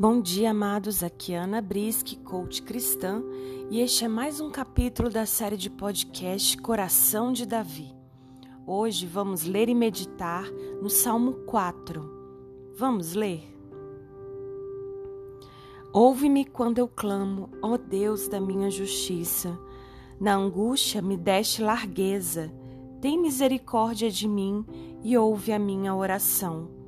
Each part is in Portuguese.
Bom dia, amados. Aqui é Ana Brisk, coach cristã, e este é mais um capítulo da série de podcast Coração de Davi. Hoje vamos ler e meditar no Salmo 4. Vamos ler? Ouve-me quando eu clamo, ó Deus da minha justiça. Na angústia me deste largueza. Tem misericórdia de mim e ouve a minha oração.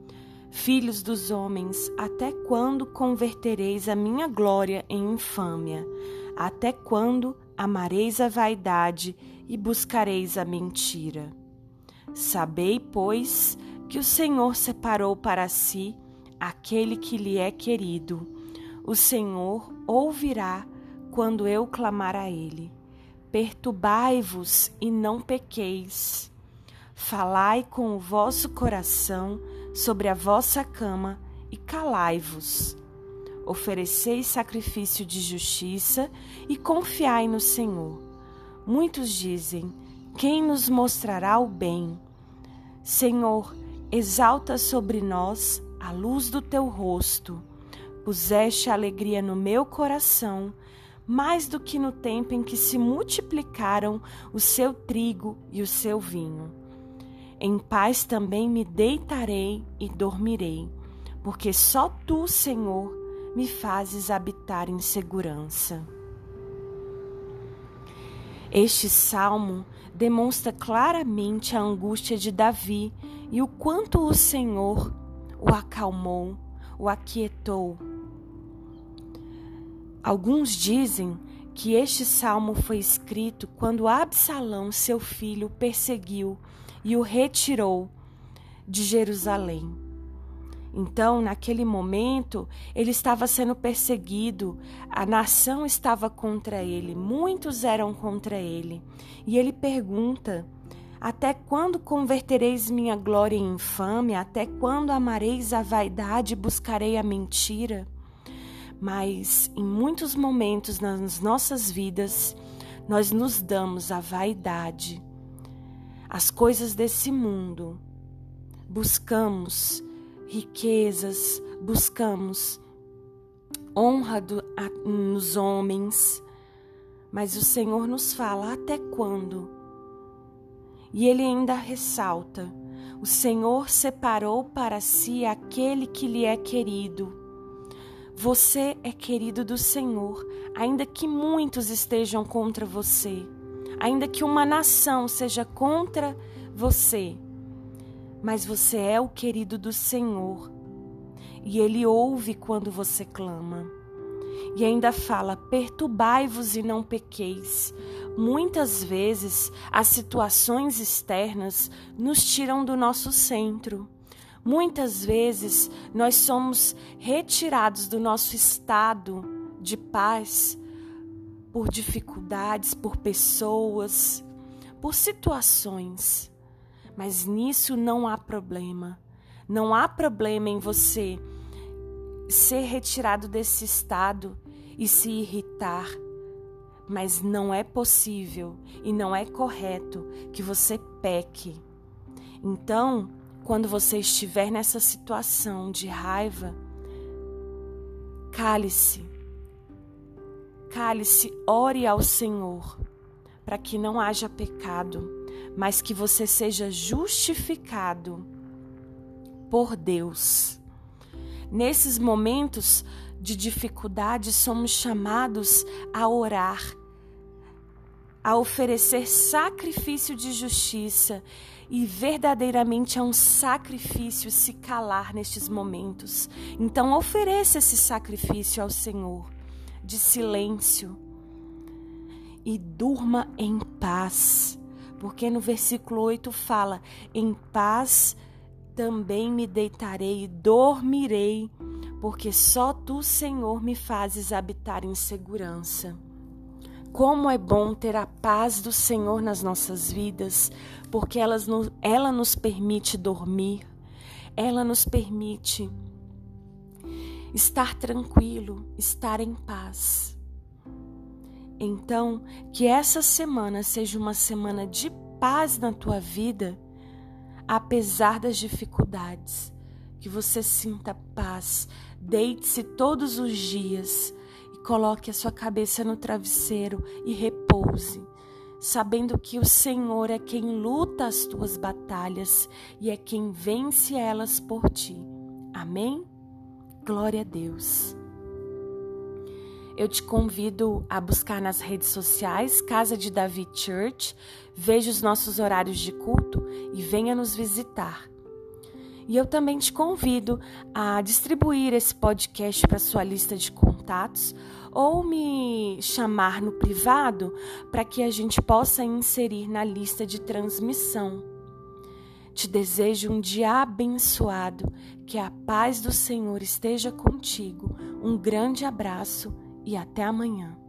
Filhos dos homens, até quando convertereis a minha glória em infâmia? Até quando amareis a vaidade e buscareis a mentira? Sabei, pois, que o Senhor separou para si aquele que lhe é querido. O Senhor ouvirá quando eu clamar a ele. Perturbai-vos e não pequeis. Falai com o vosso coração sobre a vossa cama e calai-vos. Ofereceis sacrifício de justiça e confiai no Senhor. Muitos dizem: Quem nos mostrará o bem? Senhor, exalta sobre nós a luz do teu rosto. Puseste alegria no meu coração, mais do que no tempo em que se multiplicaram o seu trigo e o seu vinho. Em paz também me deitarei e dormirei, porque só tu, Senhor, me fazes habitar em segurança. Este salmo demonstra claramente a angústia de Davi e o quanto o Senhor o acalmou, o aquietou. Alguns dizem que este salmo foi escrito quando Absalão, seu filho, perseguiu e o retirou de Jerusalém. Então, naquele momento, ele estava sendo perseguido, a nação estava contra ele, muitos eram contra ele. E ele pergunta: Até quando convertereis minha glória em infâmia? Até quando amareis a vaidade e buscarei a mentira? Mas em muitos momentos nas nossas vidas, nós nos damos a vaidade as coisas desse mundo. Buscamos riquezas, buscamos honra do, a, nos homens, mas o Senhor nos fala até quando? E ele ainda ressalta: o Senhor separou para si aquele que lhe é querido. Você é querido do Senhor, ainda que muitos estejam contra você ainda que uma nação seja contra você, mas você é o querido do Senhor e Ele ouve quando você clama. E ainda fala: perturbai-vos e não pequeis. Muitas vezes as situações externas nos tiram do nosso centro. Muitas vezes nós somos retirados do nosso estado de paz por dificuldades, por pessoas, por situações. Mas nisso não há problema. Não há problema em você ser retirado desse estado e se irritar. Mas não é possível e não é correto que você peque. Então, quando você estiver nessa situação de raiva, cale-se Cale-se, ore ao Senhor, para que não haja pecado, mas que você seja justificado por Deus. Nesses momentos de dificuldade, somos chamados a orar, a oferecer sacrifício de justiça e verdadeiramente é um sacrifício se calar nestes momentos. Então, ofereça esse sacrifício ao Senhor de silêncio e durma em paz. Porque no versículo 8 fala: Em paz também me deitarei e dormirei, porque só tu, Senhor, me fazes habitar em segurança. Como é bom ter a paz do Senhor nas nossas vidas, porque ela nos, ela nos permite dormir, ela nos permite estar tranquilo, estar em paz. Então, que essa semana seja uma semana de paz na tua vida, apesar das dificuldades. que você sinta paz. Deite-se todos os dias e coloque a sua cabeça no travesseiro e repouse, sabendo que o Senhor é quem luta as tuas batalhas e é quem vence elas por ti. Amém? Glória a Deus. Eu te convido a buscar nas redes sociais Casa de Davi Church, veja os nossos horários de culto e venha nos visitar. E eu também te convido a distribuir esse podcast para sua lista de contatos ou me chamar no privado para que a gente possa inserir na lista de transmissão. Te desejo um dia abençoado, que a paz do Senhor esteja contigo. Um grande abraço e até amanhã.